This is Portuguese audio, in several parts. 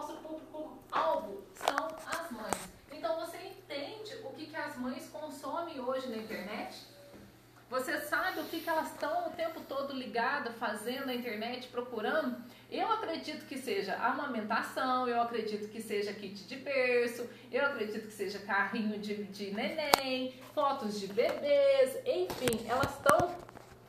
nosso público-alvo são as mães. Então você entende o que, que as mães consomem hoje na internet? Você sabe o que, que elas estão o tempo todo ligadas, fazendo na internet, procurando? Eu acredito que seja amamentação, eu acredito que seja kit de berço, eu acredito que seja carrinho de, de neném, fotos de bebês, enfim, elas estão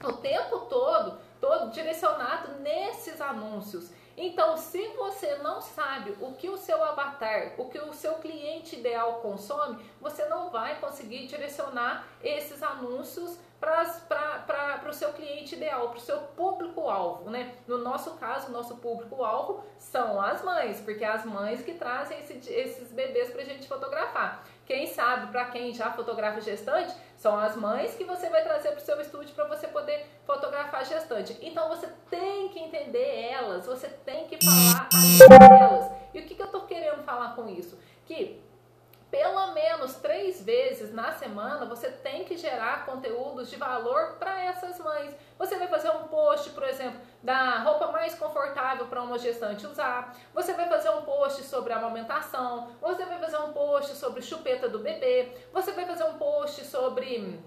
o tempo todo, todo direcionado nesses anúncios. Então, se você não sabe o que o seu avatar, o que o seu cliente ideal consome, você não vai conseguir direcionar esses anúncios para o seu cliente ideal, para o seu público-alvo, né? No nosso caso, nosso público-alvo são as mães, porque é as mães que trazem esse, esses bebês para a gente fotografar. Quem sabe, para quem já fotografa gestante, são as mães que você vai trazer para o seu estúdio para você poder fotografar gestante. Então você tem que entender elas, você tem que falar a elas. E o que, que eu estou querendo falar com isso? Que pelo menos três vezes na semana você tem que gerar conteúdos de valor para essas mães. Você vai fazer um post, por exemplo, da roupa mais confortável para uma gestante usar. Você vai fazer um post sobre amamentação. Você vai fazer um post sobre chupeta do bebê. Você vai fazer um post sobre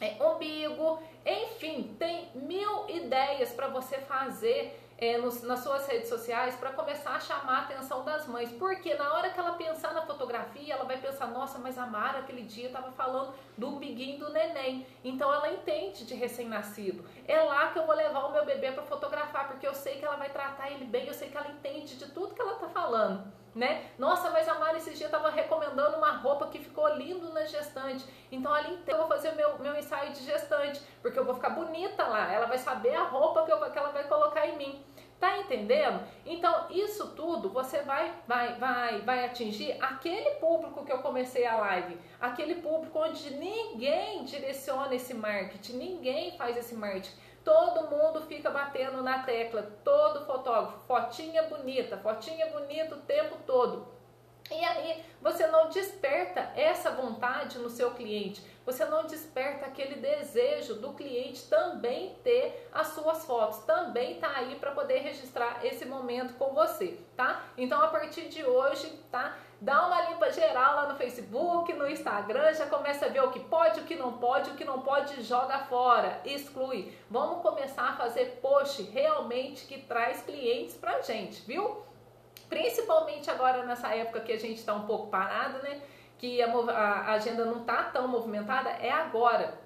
é, umbigo. Enfim, tem mil ideias para você fazer é, nos, nas suas redes sociais para começar a chamar a atenção das mães. Porque na hora que ela pensar na fotografia, ela vai pensar, nossa, mas a Mara aquele dia estava falando do biguinho do neném. Então ela entende de recém-nascido. É lá que eu vou levar o meu bebê para fotografar, porque eu sei que ela vai tratar ele bem, eu sei que ela entende de tudo que ela está falando. Né? Nossa, mas a Mara esse dia estava recomendando uma roupa que ficou lindo na gestante. Então ali eu vou fazer meu, meu ensaio de gestante, porque eu vou ficar bonita lá. Ela vai saber a roupa que, eu, que ela vai colocar em mim. Tá entendendo? Então, isso tudo você vai, vai, vai, vai atingir aquele público que eu comecei a live, aquele público onde ninguém direciona esse marketing, ninguém faz esse marketing. Todo mundo fica batendo na tecla, todo fotógrafo, fotinha bonita, fotinha bonita o tempo todo. E aí você não desperta essa vontade no seu cliente, você não desperta aquele desejo do cliente também ter as suas fotos, também tá aí para poder registrar esse momento com você, tá? Então a partir de hoje, tá? Dá uma limpa geral lá no Facebook, no Instagram, já começa a ver o que pode, o que não pode, o que não pode joga fora, exclui. Vamos começar a fazer post realmente que traz clientes pra gente, viu? Principalmente agora nessa época que a gente está um pouco parado, né? Que a, a agenda não está tão movimentada, é agora.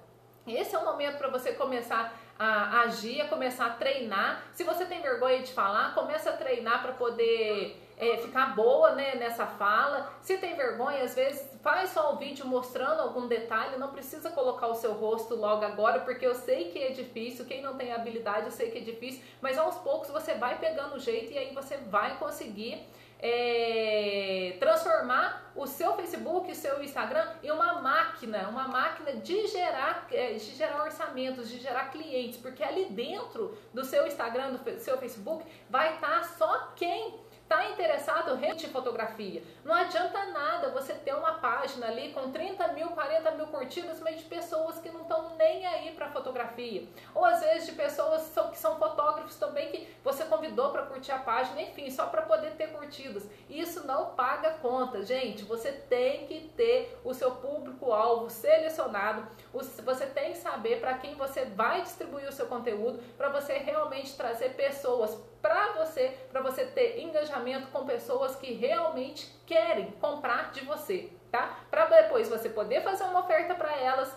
Esse é o momento para você começar a agir, a começar a treinar. Se você tem vergonha de falar, começa a treinar para poder é, ficar boa né, nessa fala. Se tem vergonha, às vezes faz só um vídeo mostrando algum detalhe, não precisa colocar o seu rosto logo agora, porque eu sei que é difícil, quem não tem habilidade eu sei que é difícil, mas aos poucos você vai pegando o jeito e aí você vai conseguir é, transformar o seu Facebook, o seu Instagram em uma máquina, uma máquina de gerar, é, de gerar orçamentos, de gerar clientes, porque ali dentro do seu Instagram, do seu Facebook, vai estar só quem Está interessado em fotografia? Não adianta nada você ter uma página ali com 30 mil, 40 mil curtidas, mas de pessoas que não estão nem aí para fotografia. Ou às vezes de pessoas que são fotógrafos também que você convidou para curtir a página, enfim, só para poder ter curtidas. Isso não paga conta, gente. Você tem que ter o seu público-alvo selecionado. Você tem que saber para quem você vai distribuir o seu conteúdo, para você realmente trazer pessoas para você, para você ter engajamento com pessoas que realmente querem comprar de você, tá? Para depois você poder fazer uma oferta para elas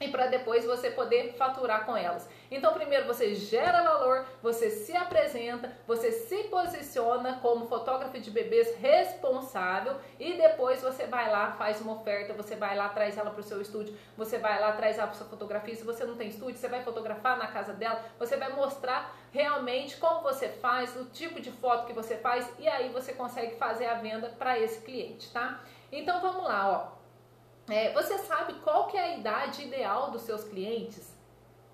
e para depois você poder faturar com elas. Então, primeiro você gera valor, você se apresenta, você se posiciona como fotógrafo de bebês responsável e depois você vai lá, faz uma oferta, você vai lá, traz ela para o seu estúdio, você vai lá, traz ela para sua fotografia. Se você não tem estúdio, você vai fotografar na casa dela, você vai mostrar realmente como você faz, o tipo de foto que você faz e aí você consegue fazer a venda para esse cliente, tá? Então vamos lá, ó. É, você sabe qual que é a idade ideal dos seus clientes?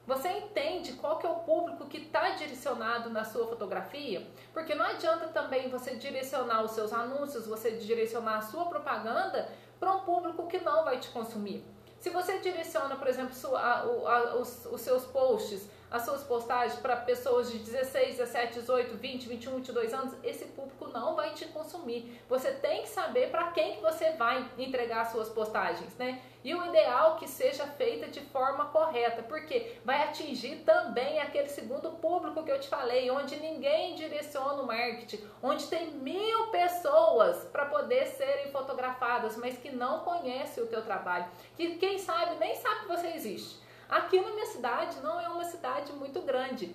Você entende qual que é o público que está direcionado na sua fotografia? Porque não adianta também você direcionar os seus anúncios, você direcionar a sua propaganda para um público que não vai te consumir. Se você direciona, por exemplo, sua, a, a, os, os, seus posts as suas postagens para pessoas de 16, 17, 18, 20, 21, 22 anos, esse público não vai te consumir. Você tem que saber para quem que você vai entregar as suas postagens, né? E o ideal que seja feita de forma correta, porque vai atingir também aquele segundo público que eu te falei, onde ninguém direciona o marketing, onde tem mil pessoas para poder serem fotografadas, mas que não conhece o teu trabalho, que quem sabe nem sabe que você existe. Aqui na minha cidade não é uma cidade muito grande.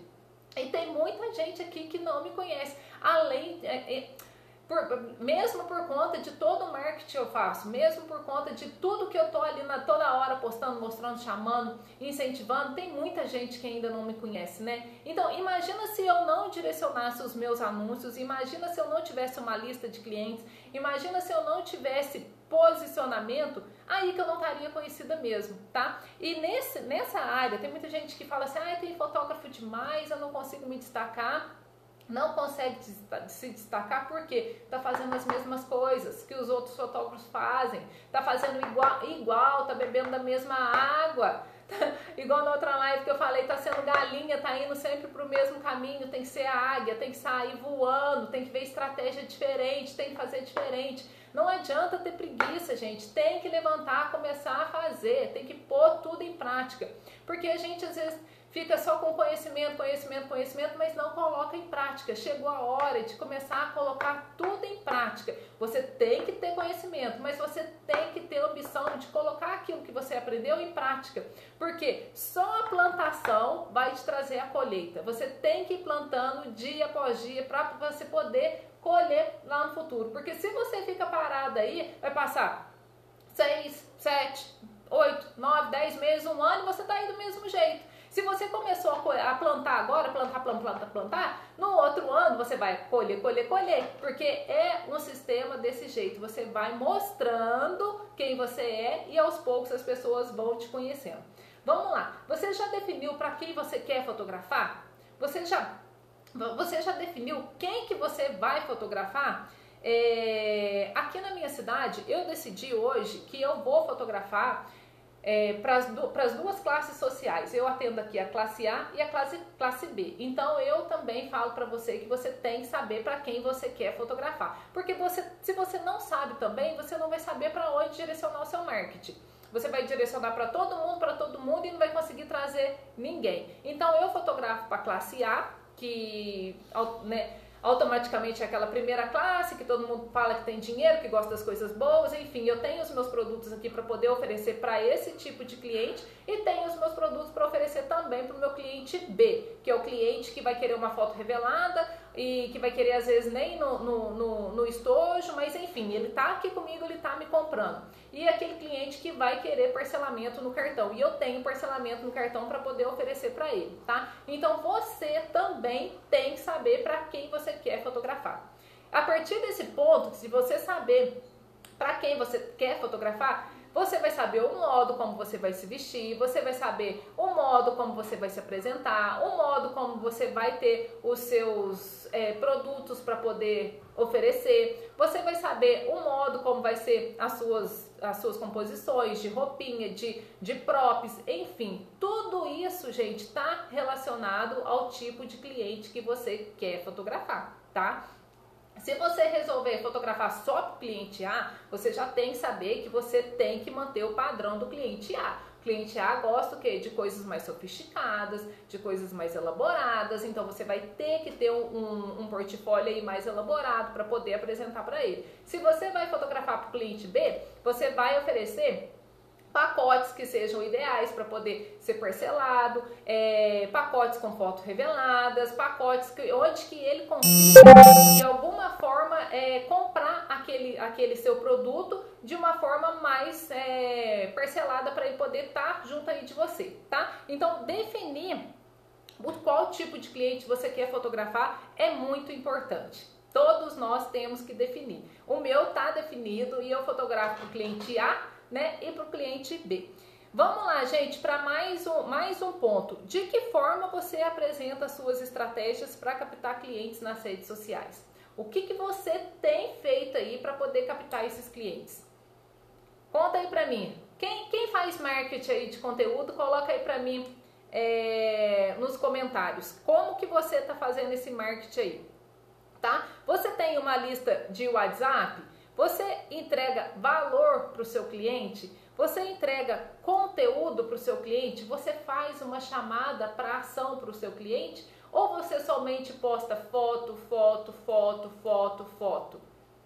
E tem muita gente aqui que não me conhece. Além. É, é, por, mesmo por conta de todo o marketing que eu faço, mesmo por conta de tudo que eu tô ali na, toda hora postando, mostrando, chamando, incentivando, tem muita gente que ainda não me conhece, né? Então, imagina se eu não direcionasse os meus anúncios, imagina se eu não tivesse uma lista de clientes, imagina se eu não tivesse posicionamento, aí que eu não estaria conhecida mesmo, tá? E nesse, nessa área, tem muita gente que fala assim, ah, tem fotógrafo demais, eu não consigo me destacar. Não consegue se destacar porque está fazendo as mesmas coisas que os outros fotógrafos fazem, está fazendo igual, igual, está bebendo da mesma água, igual na outra live que eu falei, está sendo galinha, está indo sempre para o mesmo caminho, tem que ser águia, tem que sair voando, tem que ver estratégia diferente, tem que fazer diferente. Não adianta ter preguiça, gente. Tem que levantar, começar a fazer, tem que pôr tudo em prática. Porque a gente às vezes fica só com conhecimento, conhecimento, conhecimento, mas não coloca em prática. Chegou a hora de começar a colocar tudo em prática. Você tem que ter conhecimento, mas você tem que ter ambição de colocar aquilo que você aprendeu em prática. Porque só a plantação vai te trazer a colheita. Você tem que ir plantando dia após dia para você poder colher lá no futuro. Porque se você fica parado aí, vai passar seis, sete, oito, nove, dez meses, um ano e você está indo do mesmo jeito. Se você começou a plantar agora, plantar, plantar, plantar, plantar, no outro ano você vai colher, colher, colher, porque é um sistema desse jeito. Você vai mostrando quem você é e aos poucos as pessoas vão te conhecendo. Vamos lá. Você já definiu para quem você quer fotografar? Você já você já definiu quem que você vai fotografar? É, aqui na minha cidade, eu decidi hoje que eu vou fotografar é, para as duas classes sociais. Eu atendo aqui a classe A e a classe, classe B. Então eu também falo para você que você tem que saber para quem você quer fotografar. Porque você, se você não sabe também, você não vai saber para onde direcionar o seu marketing. Você vai direcionar para todo mundo, para todo mundo e não vai conseguir trazer ninguém. Então eu fotografo para a classe A, que né, automaticamente é aquela primeira classe que todo mundo fala que tem dinheiro, que gosta das coisas boas, enfim, eu tenho os meus produtos aqui para poder oferecer para esse tipo de cliente e tenho os meus produtos para oferecer também para o meu cliente B, que é o cliente que vai querer uma foto revelada e que vai querer às vezes nem no, no, no, no estojo, mas enfim, ele está aqui comigo, ele está me comprando. E aquele cliente que vai querer parcelamento no cartão. E eu tenho parcelamento no cartão para poder oferecer para ele, tá? Então você também tem que saber para quem você quer fotografar. A partir desse ponto, se você saber para quem você quer fotografar, você vai saber o modo como você vai se vestir, você vai saber o modo como você vai se apresentar, o modo como você vai ter os seus é, produtos para poder oferecer, você vai saber o modo como vai ser as suas, as suas composições de roupinha, de, de props, enfim, tudo isso, gente, está relacionado ao tipo de cliente que você quer fotografar, tá? Se você resolver fotografar só para o cliente A, você já tem que saber que você tem que manter o padrão do cliente A. O cliente A gosta o quê? De coisas mais sofisticadas, de coisas mais elaboradas, então você vai ter que ter um, um portfólio aí mais elaborado para poder apresentar para ele. Se você vai fotografar para o cliente B, você vai oferecer pacotes que sejam ideais para poder ser parcelado, é, pacotes com fotos reveladas, pacotes que, onde que ele consiga de alguma forma é, comprar aquele, aquele seu produto de uma forma mais é, parcelada para ele poder estar tá junto aí de você, tá? Então definir o qual tipo de cliente você quer fotografar é muito importante. Todos nós temos que definir. O meu tá definido e eu fotografo o cliente A né? E para o cliente B. Vamos lá, gente, para mais um, mais um ponto. De que forma você apresenta suas estratégias para captar clientes nas redes sociais? O que, que você tem feito aí para poder captar esses clientes? Conta aí para mim. Quem, quem faz marketing aí de conteúdo, coloca aí para mim é, nos comentários como que você está fazendo esse marketing aí, tá? Você tem uma lista de WhatsApp? Você entrega valor para o seu cliente? Você entrega conteúdo para o seu cliente? Você faz uma chamada para ação para o seu cliente? Ou você somente posta foto, foto, foto, foto, foto?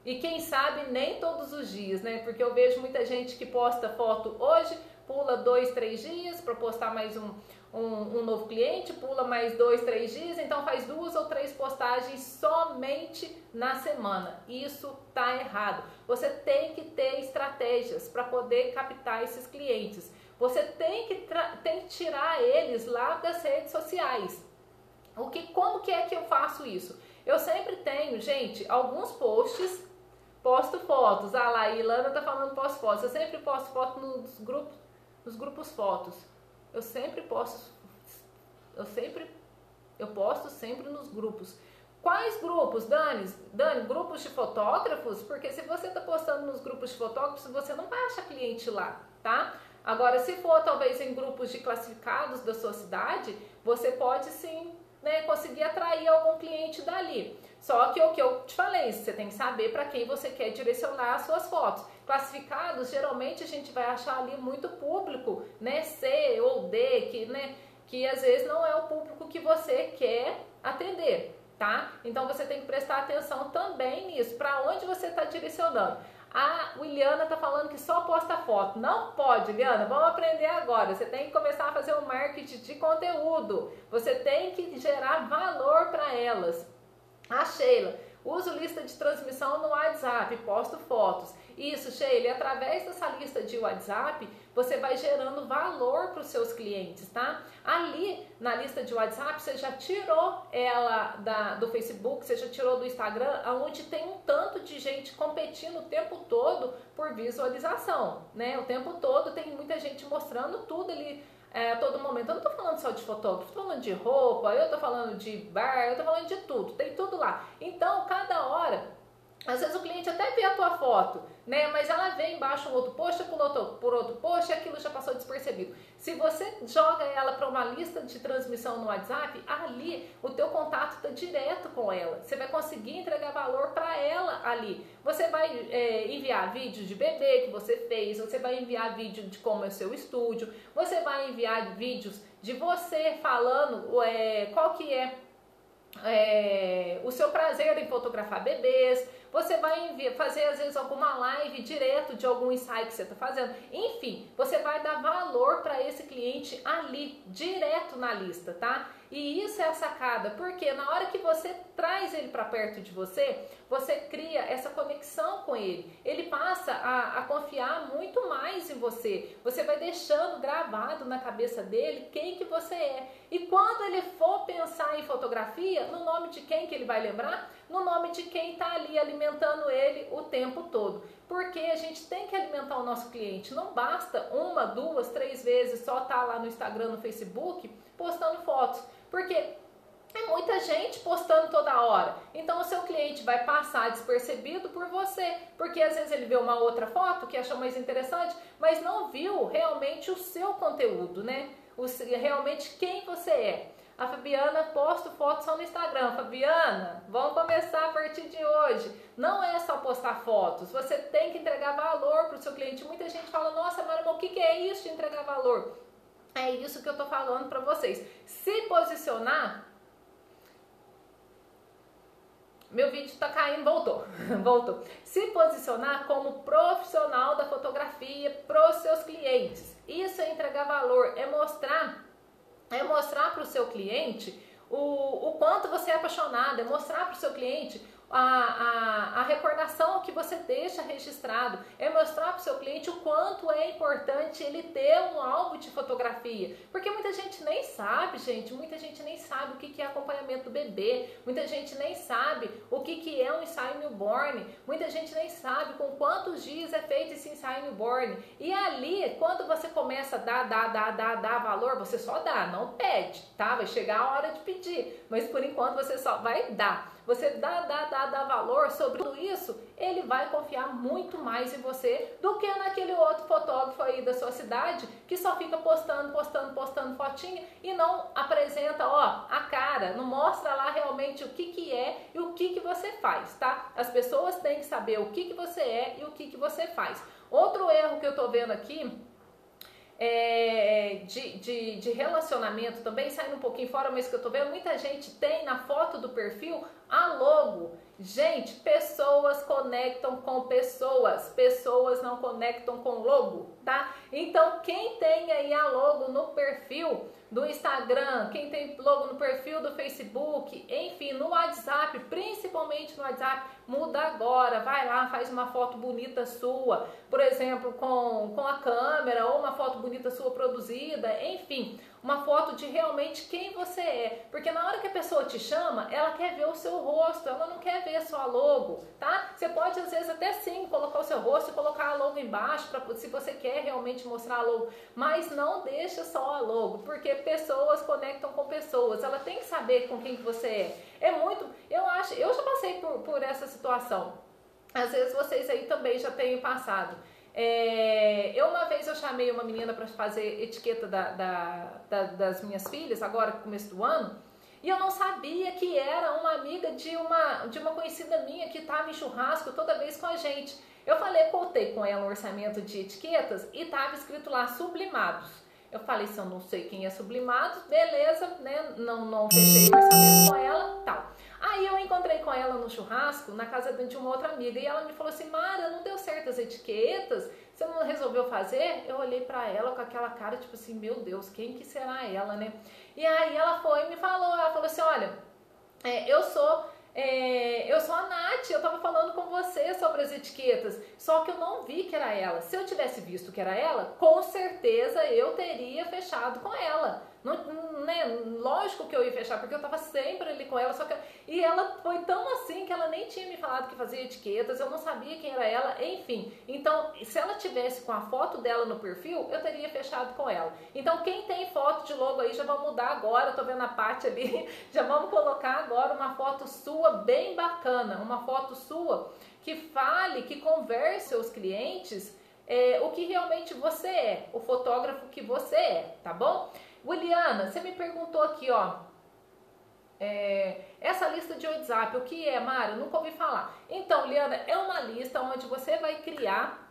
E quem sabe nem todos os dias, né? Porque eu vejo muita gente que posta foto hoje, pula dois, três dias para postar mais um, um, um, novo cliente, pula mais dois, três dias, então faz duas ou três postagens somente na semana. Isso tá errado. Você tem que ter estratégias para poder captar esses clientes. Você tem que, tem que tirar eles lá das redes sociais. O que, como que é que eu faço isso? Eu sempre tenho, gente, alguns posts, posto fotos. Ah lá, a Ilana tá falando posto fotos. Eu sempre posto foto nos grupos, nos grupos fotos eu sempre posto, eu sempre, eu posto sempre nos grupos. Quais grupos, Dani? Dani, grupos de fotógrafos? Porque se você está postando nos grupos de fotógrafos, você não vai achar cliente lá, tá? Agora, se for talvez em grupos de classificados da sua cidade, você pode sim né, conseguir atrair algum cliente dali. Só que o que eu te falei, você tem que saber para quem você quer direcionar as suas fotos. Classificados, geralmente a gente vai achar ali muito público, né, C ou que, né, que às vezes não é o público que você quer atender, tá? Então você tem que prestar atenção também nisso, para onde você está direcionando. A Williana tá falando que só posta foto. Não pode, Williana. Vamos aprender agora. Você tem que começar a fazer um marketing de conteúdo. Você tem que gerar valor para elas. A Sheila, uso lista de transmissão no WhatsApp, posto fotos. Isso, Sheila, através dessa lista de WhatsApp, você vai gerando valor para os seus clientes, tá? Ali na lista de WhatsApp, você já tirou ela da, do Facebook, você já tirou do Instagram, onde tem um tanto de gente competindo o tempo todo por visualização, né? O tempo todo tem muita gente mostrando tudo ali é, a todo momento. Eu não tô falando só de fotógrafo, tô falando de roupa, eu tô falando de bar, eu tô falando de tudo, tem tudo lá. Então, cada hora às vezes o cliente até vê a tua foto, né? Mas ela vê embaixo um outro post, por outro, por outro post, e aquilo já passou despercebido. Se você joga ela para uma lista de transmissão no WhatsApp, ali o teu contato está direto com ela. Você vai conseguir entregar valor para ela ali. Você vai é, enviar vídeo de bebê que você fez, você vai enviar vídeo de como é o seu estúdio, você vai enviar vídeos de você falando é, qual que é, é o seu prazer em fotografar bebês, você vai enviar, fazer às vezes alguma live direto de algum insight que você está fazendo. Enfim, você vai dar valor para esse cliente ali, direto na lista, tá? E isso é a sacada, porque na hora que você traz ele para perto de você, você cria essa conexão com ele. Ele passa a, a, confiar muito mais em você. Você vai deixando gravado na cabeça dele quem que você é. E quando ele for pensar em fotografia, no nome de quem que ele vai lembrar? No nome de quem está ali alimentando ele o tempo todo. Porque a gente tem que alimentar o nosso cliente. Não basta uma, duas, três vezes só estar tá lá no Instagram, no Facebook, postando fotos. Porque é muita gente postando toda hora. Então o seu cliente vai passar despercebido por você, porque às vezes ele vê uma outra foto que achou mais interessante, mas não viu realmente o seu conteúdo, né? O, realmente quem você é. A Fabiana posta fotos só no Instagram. Fabiana, vamos começar a partir de hoje. Não é só postar fotos, você tem que entregar valor para o seu cliente. Muita gente fala, nossa, Mara, o que é isso de entregar valor? É isso que eu tô falando para vocês. Se posicionar. Meu vídeo está caindo, voltou. voltou. Se posicionar como profissional da fotografia para seus clientes. Isso é entregar valor, é mostrar é mostrar para o seu cliente o, o quanto você é apaixonado, é mostrar para o seu cliente a, a, a, recordação que você deixa registrado, é mostrar para o seu cliente o quanto é importante ele ter um álbum de fotografia. Porque muita gente nem sabe, gente, muita gente nem sabe o que, que é acompanhamento do bebê, muita gente nem sabe o que, que é um ensaio newborn, muita gente nem sabe com quantos dias é feito esse ensaio newborn. E ali, quando você começa a dar, dar, dar, dar, dar valor, você só dá, não pede, tá? Vai chegar a hora de pedir, mas por enquanto você só vai dar. Você dá, dá, dá a dar valor sobre tudo isso, ele vai confiar muito mais em você do que naquele outro fotógrafo aí da sua cidade que só fica postando, postando, postando fotinha e não apresenta, ó, a cara, não mostra lá realmente o que que é e o que que você faz, tá? As pessoas têm que saber o que que você é e o que que você faz. Outro erro que eu tô vendo aqui é, de, de, de, relacionamento também, saindo um pouquinho fora, mas que eu tô vendo, muita gente tem na foto do perfil a logo. Gente, pessoas conectam com pessoas, pessoas não conectam com logo, tá? Então, quem tem aí a logo no perfil do Instagram, quem tem logo no perfil do Facebook, enfim, no WhatsApp, principalmente no WhatsApp, muda agora, vai lá, faz uma foto bonita sua, por exemplo, com, com a câmera, ou uma foto bonita sua produzida, enfim, uma foto de realmente quem você é. Porque na hora que a pessoa te chama, ela quer ver o seu rosto, ela não quer ver só a logo, tá? Você pode às vezes até sim colocar o seu rosto e colocar a logo embaixo, pra, se você quer realmente mostrar a logo, mas não deixa só a logo, porque pessoas conectam com pessoas, ela tem que saber com quem que você é. É muito, eu acho, eu já passei por, por essa situação. Às vezes vocês aí também já têm passado. É, eu uma vez eu chamei uma menina para fazer etiqueta da, da, da, das minhas filhas, agora começo do ano, e eu não sabia que era uma amiga de uma, de uma conhecida minha que estava em churrasco toda vez com a gente. Eu falei, contei com ela um orçamento de etiquetas e estava escrito lá sublimados. Eu falei, se eu não sei quem é sublimados, beleza, né? Não, não fechei o orçamento com ela, tal. Aí eu encontrei com ela no churrasco, na casa de uma outra amiga, e ela me falou assim: Mara, não deu certo as etiquetas? Você não resolveu fazer? Eu olhei para ela com aquela cara, tipo assim: Meu Deus, quem que será ela, né? E aí ela foi e me falou: Ela falou assim: Olha, é, eu sou é, eu sou a Nath, eu tava falando com você sobre as etiquetas, só que eu não vi que era ela. Se eu tivesse visto que era ela, com certeza eu teria fechado com ela. Não, né, lógico que eu ia fechar, porque eu tava sempre ali com ela, só que. E ela foi tão assim que ela nem tinha me falado que fazia etiquetas, eu não sabia quem era ela, enfim. Então, se ela tivesse com a foto dela no perfil, eu teria fechado com ela. Então, quem tem foto de logo aí, já vamos mudar agora, tô vendo a parte ali, já vamos colocar agora uma foto sua bem bacana, uma foto sua que fale, que converse os clientes é, o que realmente você é, o fotógrafo que você é, tá bom? Williana, você me perguntou aqui, ó. É, essa lista de WhatsApp, o que é, Mara? Nunca ouvi falar. Então, Liana, é uma lista onde você vai criar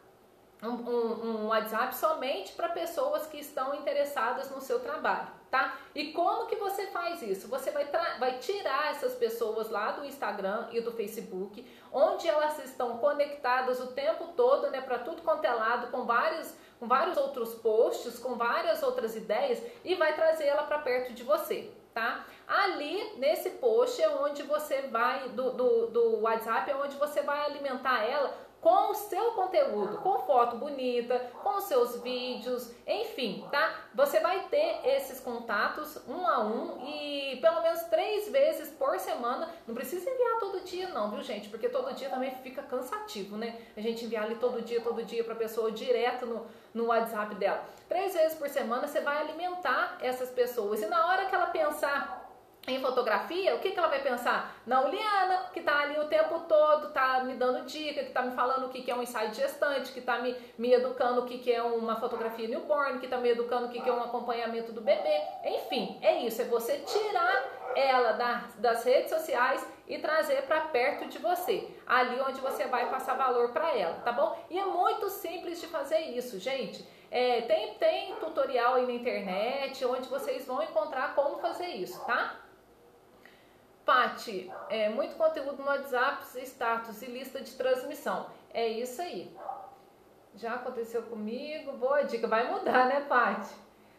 um, um, um WhatsApp somente para pessoas que estão interessadas no seu trabalho, tá? E como que você faz isso? Você vai, vai tirar essas pessoas lá do Instagram e do Facebook, onde elas estão conectadas o tempo todo, né, para tudo quanto é lado, com vários com vários outros posts, com várias outras ideias e vai trazer ela para perto de você, tá? Ali nesse post é onde você vai, do, do, do WhatsApp, é onde você vai alimentar ela com o seu conteúdo, com foto bonita, com os seus vídeos, enfim, tá? Você vai ter esses contatos um a um e pelo menos três vezes por semana. Não precisa enviar todo dia, não, viu, gente? Porque todo dia também fica cansativo, né? A gente enviar ali todo dia, todo dia para a pessoa direto no, no WhatsApp dela. Três vezes por semana você vai alimentar essas pessoas e na hora que ela pensar em fotografia, o que, que ela vai pensar? Na Uliana, que está ali o tempo todo, está me dando dica, que está me falando o que, que é um ensaio gestante, que está me, me educando o que, que é uma fotografia newborn, que está me educando o que, que é um acompanhamento do bebê. Enfim, é isso, é você tirar ela da, das redes sociais e trazer para perto de você, ali onde você vai passar valor para ela, tá bom? E é muito simples de fazer isso, gente. É, tem, tem tutorial aí na internet onde vocês vão encontrar como fazer isso, tá? Pati, é, muito conteúdo no WhatsApp, status e lista de transmissão. É isso aí. Já aconteceu comigo. Boa dica. Vai mudar, né, Pati?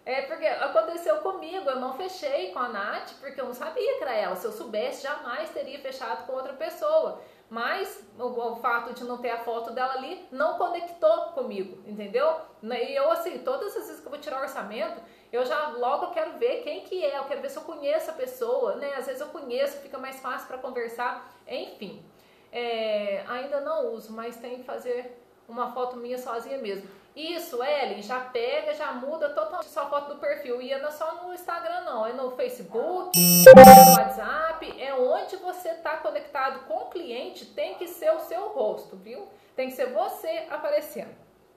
É porque aconteceu comigo, eu não fechei com a Nath, porque eu não sabia que era ela. Se eu soubesse, jamais teria fechado com outra pessoa. Mas o, o, fato de não ter a foto dela ali não conectou comigo, entendeu? E eu, assim, todas as vezes que eu vou tirar orçamento, eu já logo quero ver quem que é, eu quero ver se eu conheço a pessoa, né? Às vezes eu conheço, fica mais fácil para conversar, enfim. É, ainda não uso, mas tem que fazer uma foto minha sozinha mesmo. Isso, Ellen, já pega, já muda totalmente sua foto do perfil. E não é só no Instagram, não. É no Facebook, é no WhatsApp, é onde você está conectado com o cliente, tem que ser o seu rosto, viu? Tem que ser você aparecendo.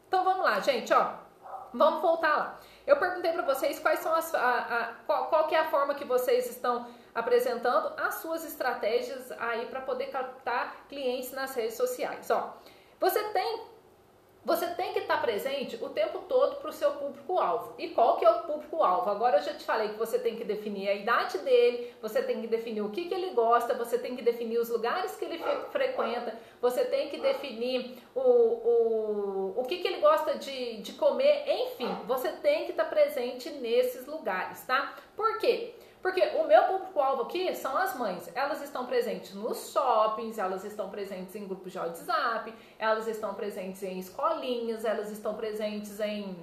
Então vamos lá, gente, ó. Vamos voltar lá. Eu perguntei para vocês quais são as, a, a, qual, qual que é a forma que vocês estão apresentando as suas estratégias aí para poder captar clientes nas redes sociais. Ó, você tem você tem que estar presente o tempo todo para o seu público-alvo. E qual que é o público-alvo? Agora eu já te falei que você tem que definir a idade dele, você tem que definir o que, que ele gosta, você tem que definir os lugares que ele frequenta, você tem que definir o, o, o que, que ele gosta de, de comer, enfim, você tem que estar presente nesses lugares, tá? Por quê? Porque o meu público-alvo aqui são as mães. Elas estão presentes nos shoppings, elas estão presentes em grupos de WhatsApp, elas estão presentes em escolinhas, elas estão presentes em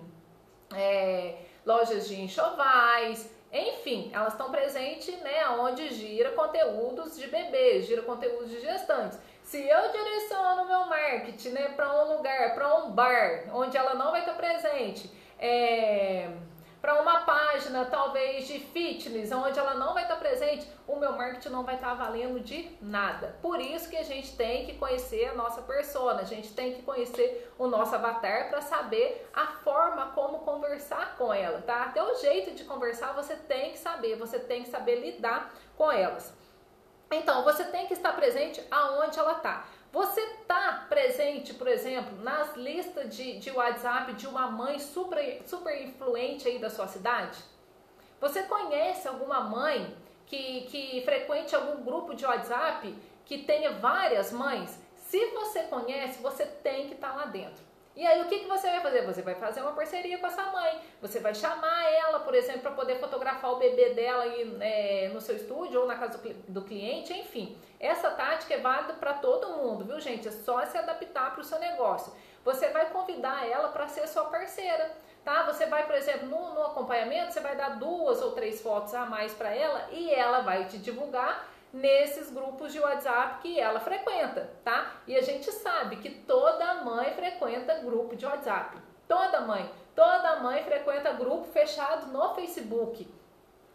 é, lojas de enxovais, enfim, elas estão presentes né, onde gira conteúdos de bebês, gira conteúdos de gestantes. Se eu direciono meu marketing né, para um lugar, para um bar, onde ela não vai estar presente, é para uma página talvez de fitness, onde ela não vai estar presente, o meu marketing não vai estar valendo de nada. Por isso que a gente tem que conhecer a nossa persona, a gente tem que conhecer o nosso avatar para saber a forma como conversar com ela, tá? Até o jeito de conversar você tem que saber, você tem que saber lidar com elas. Então, você tem que estar presente aonde ela está. Você está presente, por exemplo, nas listas de, de WhatsApp de uma mãe super, super influente aí da sua cidade? Você conhece alguma mãe que, que frequente algum grupo de WhatsApp que tenha várias mães? Se você conhece, você tem que estar tá lá dentro. E aí o que, que você vai fazer? Você vai fazer uma parceria com essa mãe. Você vai chamar ela, por exemplo, para poder fotografar o bebê dela aí, é, no seu estúdio ou na casa do cliente, enfim. Essa tática é válida para todo mundo, viu, gente? É só se adaptar para o seu negócio. Você vai convidar ela para ser sua parceira, tá? Você vai, por exemplo, no, no acompanhamento, você vai dar duas ou três fotos a mais para ela e ela vai te divulgar nesses grupos de WhatsApp que ela frequenta, tá? E a gente sabe que toda mãe frequenta grupo de WhatsApp. Toda mãe, toda mãe frequenta grupo fechado no Facebook.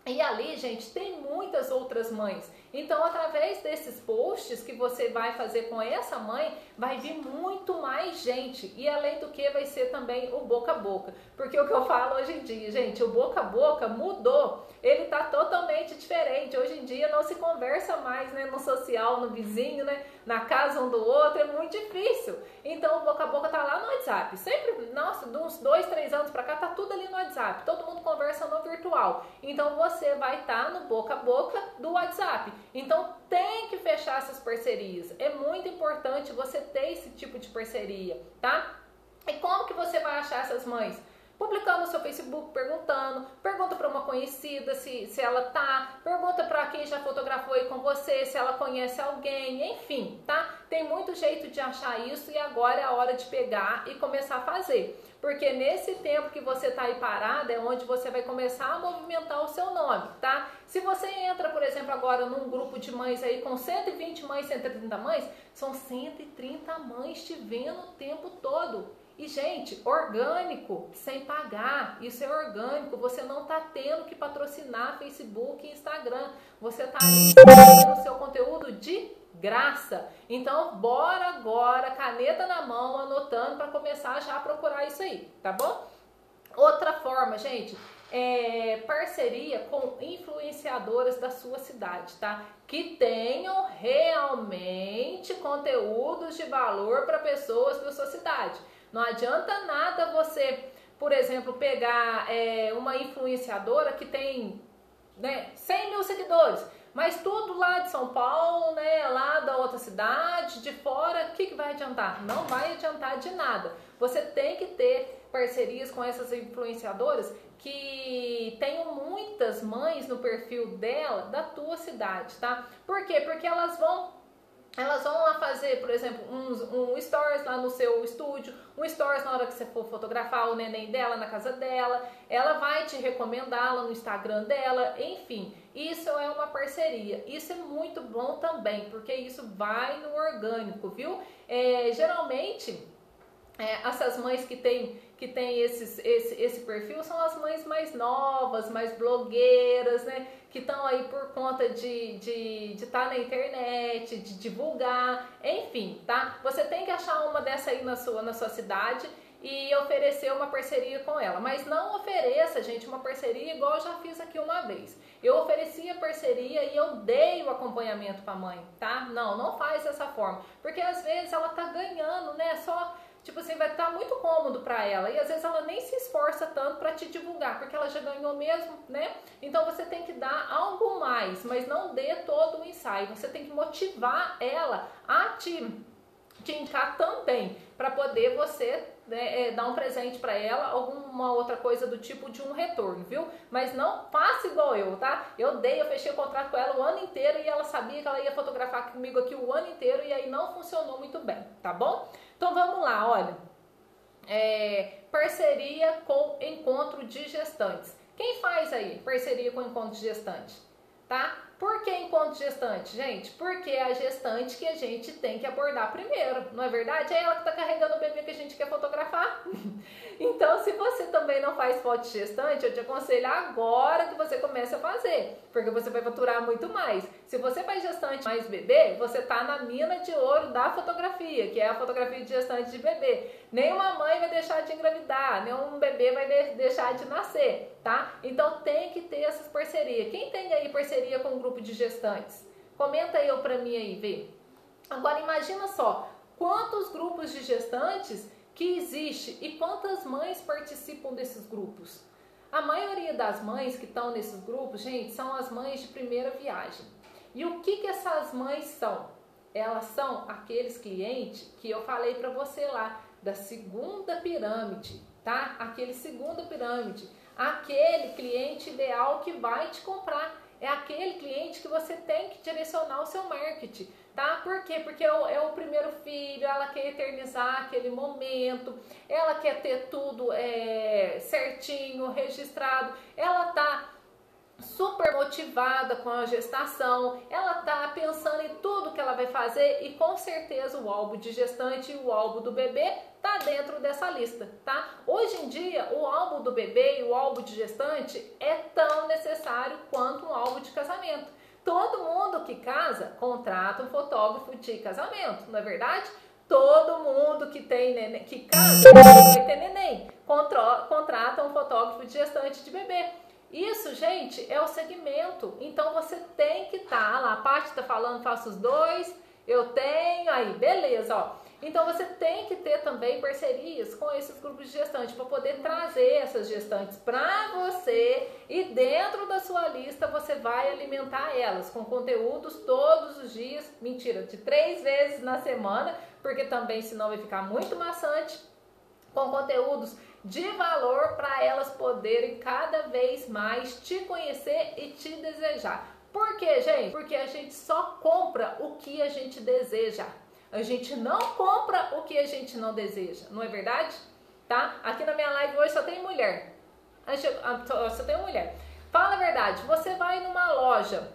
E ali, gente, tem muitas outras mães. Então, através desses posts que você vai fazer com essa mãe, vai vir muito mais gente. E além do que, vai ser também o boca a boca. Porque o que eu falo hoje em dia, gente, o boca a boca mudou. Ele tá totalmente diferente. Hoje em dia não se conversa mais, né, no social, no vizinho, né, na casa um do outro, é muito difícil. Então, o boca a boca tá lá no WhatsApp. Sempre, nossa, de uns dois, três anos para cá, tá tudo ali no WhatsApp. Todo mundo conversa no virtual. Então, você vai estar tá no boca a boca do WhatsApp. Então tem que fechar essas parcerias. É muito importante você ter esse tipo de parceria, tá? E como que você vai achar essas mães? Publicando no seu Facebook, perguntando, pergunta para uma conhecida se, se ela tá, pergunta para quem já fotografou aí com você, se ela conhece alguém, enfim, tá? Tem muito jeito de achar isso e agora é a hora de pegar e começar a fazer. Porque nesse tempo que você tá aí parada é onde você vai começar a movimentar o seu nome, tá? Se você entra, por exemplo, agora num grupo de mães aí com 120 mães, 130 mães, são 130 mães te vendo o tempo todo. E, gente, orgânico, sem pagar. Isso é orgânico. Você não está tendo que patrocinar Facebook e Instagram. Você está o seu conteúdo de graça. Então, bora agora, caneta na mão, anotando para começar já a procurar isso aí, tá bom? Outra forma, gente, é parceria com influenciadoras da sua cidade, tá? Que tenham realmente conteúdos de valor para pessoas da sua cidade. Não adianta nada você, por exemplo, pegar é, uma influenciadora que tem né, 100 mil seguidores, mas tudo lá de São Paulo, né, lá da outra cidade, de fora, o que, que vai adiantar? Não vai adiantar de nada. Você tem que ter parcerias com essas influenciadoras que tenham muitas mães no perfil dela da tua cidade, tá? Por quê? Porque elas vão elas vão lá fazer, por exemplo, um, um stories lá no seu estúdio, um stories na hora que você for fotografar o neném dela na casa dela, ela vai te recomendar lá no Instagram dela, enfim, isso é uma parceria. Isso é muito bom também, porque isso vai no orgânico, viu? É, geralmente, é, essas mães que têm que tem esses, esse, esse perfil são as mães mais novas, mais blogueiras, né? Que estão aí por conta de estar de, de tá na internet, de divulgar, enfim, tá? Você tem que achar uma dessa aí na sua, na sua cidade e oferecer uma parceria com ela. Mas não ofereça, gente, uma parceria igual eu já fiz aqui uma vez. Eu ofereci a parceria e eu dei o acompanhamento para a mãe, tá? Não, não faz dessa forma. Porque às vezes ela tá ganhando, né? Só tipo assim, vai estar muito cômodo para ela e às vezes ela nem se esforça tanto para te divulgar, porque ela já ganhou mesmo, né? Então você tem que dar algo mais, mas não dê todo o ensaio. Você tem que motivar ela a te te também para poder você né, é, dar um presente para ela, alguma outra coisa do tipo de um retorno, viu? Mas não faça igual eu, tá? Eu dei, eu fechei o contrato com ela o ano inteiro e ela sabia que ela ia fotografar comigo aqui o ano inteiro e aí não funcionou muito bem, tá bom? Então vamos lá, olha. É, parceria com encontro de gestantes. Quem faz aí parceria com encontro de gestante? Tá? Por que encontro gestante, gente? Porque é a gestante que a gente tem que abordar primeiro, não é verdade? É ela que está carregando o bebê que a gente quer fotografar. então, se você também não faz foto gestante, eu te aconselho agora que você comece a fazer, porque você vai faturar muito mais. Se você faz gestante mais bebê, você está na mina de ouro da fotografia, que é a fotografia de gestante de bebê. Nenhuma mãe vai deixar de engravidar, nenhum bebê vai deixar de nascer, tá? Então tem que ter essas parcerias. Quem tem aí parceria com o grupo grupo de gestantes? Comenta aí para mim aí, vê. Agora imagina só, quantos grupos de gestantes que existe e quantas mães participam desses grupos? A maioria das mães que estão nesses grupos, gente, são as mães de primeira viagem. E o que, que essas mães são? Elas são aqueles clientes que eu falei para você lá, da segunda pirâmide, tá? Aquele segunda pirâmide, aquele cliente ideal que vai te comprar é aquele cliente que você tem que direcionar o seu marketing, tá? Por quê? Porque é o, é o primeiro filho, ela quer eternizar aquele momento, ela quer ter tudo é, certinho, registrado, ela tá super motivada com a gestação, ela tá pensando em tudo que ela vai fazer e com certeza o álbum de gestante e o álbum do bebê tá dentro dessa lista, tá? Hoje em dia, o álbum do bebê e o álbum de gestante é tão necessário quanto um álbum de casamento. Todo mundo que casa contrata um fotógrafo de casamento, não é verdade? Todo mundo que tem neném, que casa, vai ter neném, contrata um fotógrafo de gestante de bebê. Isso, gente, é o segmento. Então você tem que estar tá lá. A parte está falando, faço os dois, eu tenho, aí, beleza, ó. Então você tem que ter também parcerias com esses grupos de gestantes para poder trazer essas gestantes para você e dentro da sua lista você vai alimentar elas com conteúdos todos os dias, mentira, de três vezes na semana, porque também senão vai ficar muito maçante, com conteúdos de valor para elas poderem cada vez mais te conhecer e te desejar. Por quê, gente? Porque a gente só compra o que a gente deseja. A gente não compra o que a gente não deseja, não é verdade? Tá? Aqui na minha live hoje só tem mulher. Ah, só tem mulher. Fala a verdade, você vai numa loja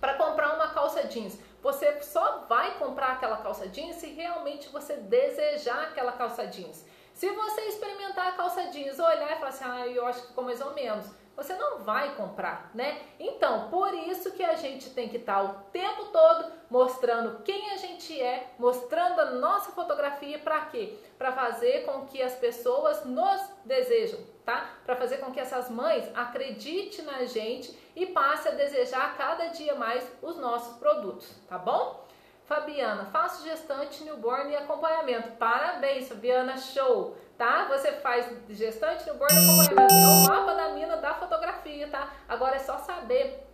para comprar uma calça jeans. Você só vai comprar aquela calça jeans se realmente você desejar aquela calça jeans. Se você experimentar a calça jeans, olhar e falar assim, ah, eu acho que ficou mais ou menos você não vai comprar, né? Então, por isso que a gente tem que estar o tempo todo mostrando quem a gente é, mostrando a nossa fotografia para quê? Para fazer com que as pessoas nos desejam, tá? Para fazer com que essas mães acreditem na gente e passe a desejar cada dia mais os nossos produtos, tá bom? Fabiana, faço gestante, newborn e acompanhamento. Parabéns, Fabiana, show! Tá? Você faz gestante, newborn e acompanhamento. É o mapa da mina da fotografia, tá? Agora é só saber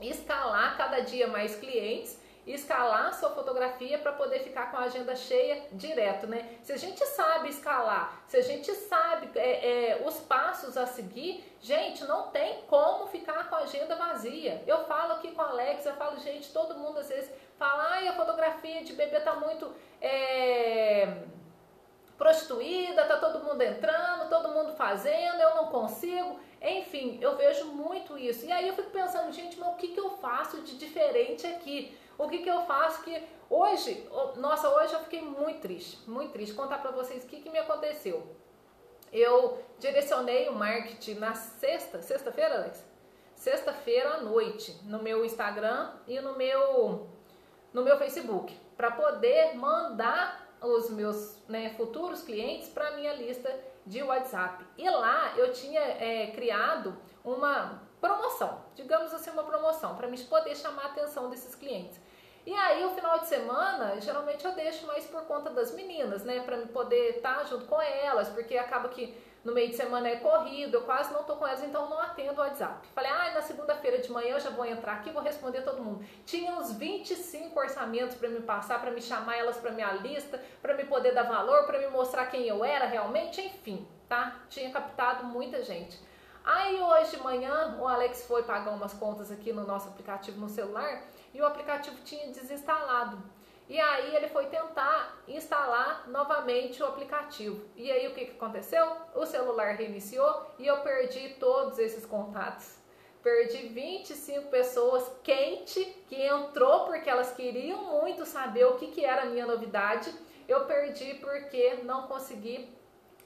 escalar cada dia mais clientes escalar sua fotografia para poder ficar com a agenda cheia direto, né? Se a gente sabe escalar, se a gente sabe é, é, os passos a seguir, gente, não tem como ficar com a agenda vazia. Eu falo aqui com a Alex, eu falo, gente, todo mundo às vezes fala, ai, a fotografia de bebê tá muito é, prostituída, tá todo mundo entrando, todo mundo fazendo, eu não consigo. Enfim, eu vejo muito isso. E aí eu fico pensando, gente, mas o que, que eu faço de diferente aqui? O que, que eu faço que hoje, nossa, hoje eu fiquei muito triste, muito triste. Contar para vocês o que, que me aconteceu. eu direcionei o marketing na sexta, sexta-feira, Alex? Sexta-feira à noite, no meu Instagram e no meu, no meu Facebook, para poder mandar os meus né, futuros clientes para minha lista de WhatsApp. E lá eu tinha é, criado uma promoção, digamos assim, uma promoção, para me poder chamar a atenção desses clientes. E aí, o final de semana, geralmente eu deixo mais por conta das meninas, né? Para me poder estar tá junto com elas, porque acaba que no meio de semana é corrido, eu quase não tô com elas, então não atendo o WhatsApp. Falei, ah, na segunda-feira de manhã eu já vou entrar aqui vou responder todo mundo. Tinha uns 25 orçamentos para me passar, para me chamar elas para minha lista, para me poder dar valor, para me mostrar quem eu era realmente, enfim, tá? Tinha captado muita gente. Aí hoje de manhã o Alex foi pagar umas contas aqui no nosso aplicativo no celular e o aplicativo tinha desinstalado. E aí ele foi tentar instalar novamente o aplicativo. E aí o que, que aconteceu? O celular reiniciou e eu perdi todos esses contatos. Perdi 25 pessoas quente que entrou porque elas queriam muito saber o que, que era a minha novidade. Eu perdi porque não consegui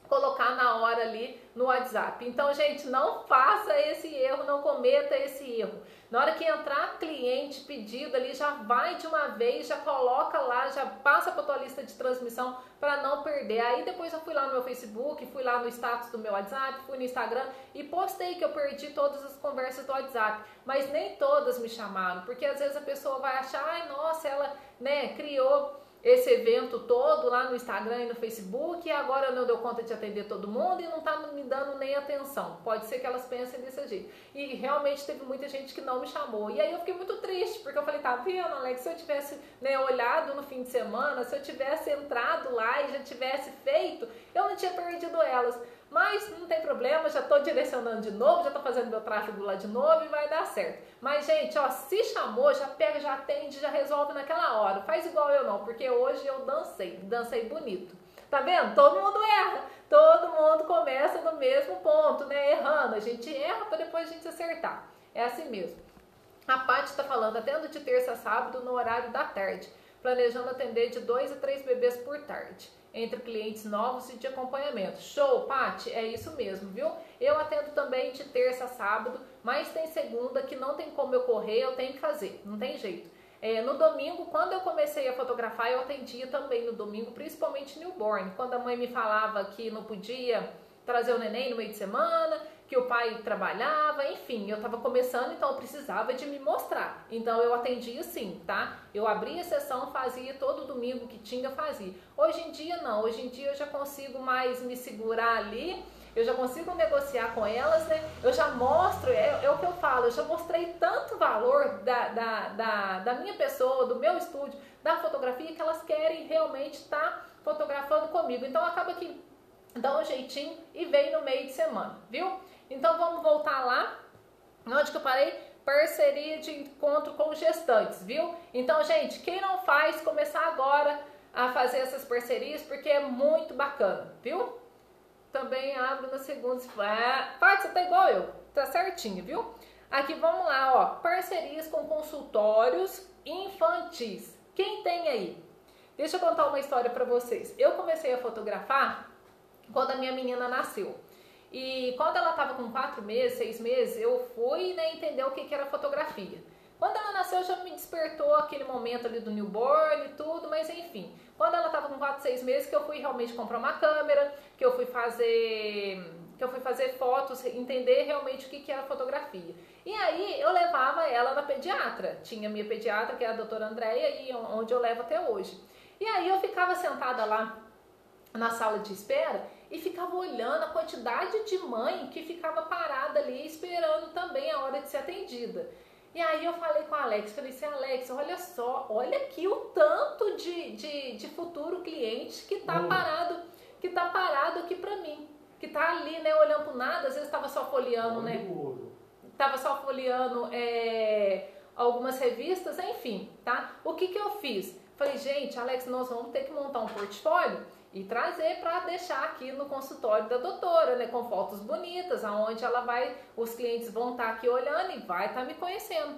colocar na hora ali no WhatsApp. Então, gente, não faça esse erro, não cometa esse erro. Na hora que entrar cliente pedido ali, já vai de uma vez, já coloca lá, já passa para tua lista de transmissão para não perder. Aí depois eu fui lá no meu Facebook, fui lá no status do meu WhatsApp, fui no Instagram e postei que eu perdi todas as conversas do WhatsApp, mas nem todas me chamaram, porque às vezes a pessoa vai achar, ai, nossa, ela, né, criou esse evento todo lá no Instagram e no Facebook e agora não deu conta de atender todo mundo e não tá me dando nem atenção. Pode ser que elas pensem desse jeito. E realmente teve muita gente que não me chamou. E aí eu fiquei muito triste, porque eu falei, tá vendo, Alex, se eu tivesse né, olhado no fim de semana, se eu tivesse entrado lá e já tivesse feito, eu não tinha perdido elas. Mas não tem problema, já estou direcionando de novo, já estou fazendo meu tráfego lá de novo e vai dar certo. Mas, gente, ó, se chamou, já pega, já atende, já resolve naquela hora. Faz igual eu não, porque hoje eu dancei, dancei bonito. Tá vendo? Todo mundo erra. Todo mundo começa no mesmo ponto, né? Errando. A gente erra para depois a gente acertar. É assim mesmo. A Paty está falando, atendo de terça a sábado no horário da tarde, planejando atender de dois a três bebês por tarde entre clientes novos e de acompanhamento. Show, Pati, é isso mesmo, viu? Eu atendo também de terça a sábado, mas tem segunda que não tem como eu correr, eu tenho que fazer, não tem jeito. É, no domingo, quando eu comecei a fotografar, eu atendia também no domingo, principalmente newborn. Quando a mãe me falava que não podia trazer o neném no meio de semana, que o pai trabalhava, enfim, eu estava começando, então eu precisava de me mostrar. Então eu atendia sim, tá? Eu abria a sessão, fazia todo domingo que tinha, fazia. Hoje em dia não, hoje em dia eu já consigo mais me segurar ali, eu já consigo negociar com elas, né? Eu já mostro, é, é o que eu falo, eu já mostrei tanto valor da, da, da, da minha pessoa, do meu estúdio, da fotografia, que elas querem realmente estar tá fotografando comigo. Então acaba que dá um jeitinho e vem no meio de semana, viu? Então vamos voltar lá, onde que eu parei? Parceria de encontro com gestantes, viu? Então, gente, quem não faz, começar agora a fazer essas parcerias, porque é muito bacana, viu? Também abro na segunda. Ah, Pode, você tá igual eu, tá certinho, viu? Aqui vamos lá, ó, parcerias com consultórios infantis. Quem tem aí? Deixa eu contar uma história para vocês. Eu comecei a fotografar quando a minha menina nasceu. E quando ela estava com quatro meses, seis meses, eu fui né, entender o que, que era fotografia. Quando ela nasceu, já me despertou aquele momento ali do newborn e tudo, mas enfim. Quando ela estava com 4, 6 meses, que eu fui realmente comprar uma câmera, que eu fui fazer, que eu fui fazer fotos, entender realmente o que, que era fotografia. E aí eu levava ela na pediatra. Tinha minha pediatra, que é a doutora Andréia, e onde eu levo até hoje. E aí eu ficava sentada lá na sala de espera e ficava olhando a quantidade de mãe que ficava parada ali esperando também a hora de ser atendida. E aí eu falei com a Alex, falei assim, Alex, olha só, olha aqui o tanto de, de, de futuro cliente que tá hum. parado, que tá parado aqui pra mim. Que tá ali, né, olhando pro nada, às vezes tava só folheando, né? Ouro. Tava só folheando é, algumas revistas, enfim, tá? O que que eu fiz? Falei, gente, Alex, nós vamos ter que montar um portfólio e trazer para deixar aqui no consultório da doutora, né, com fotos bonitas, aonde ela vai, os clientes vão estar tá aqui olhando e vai estar tá me conhecendo.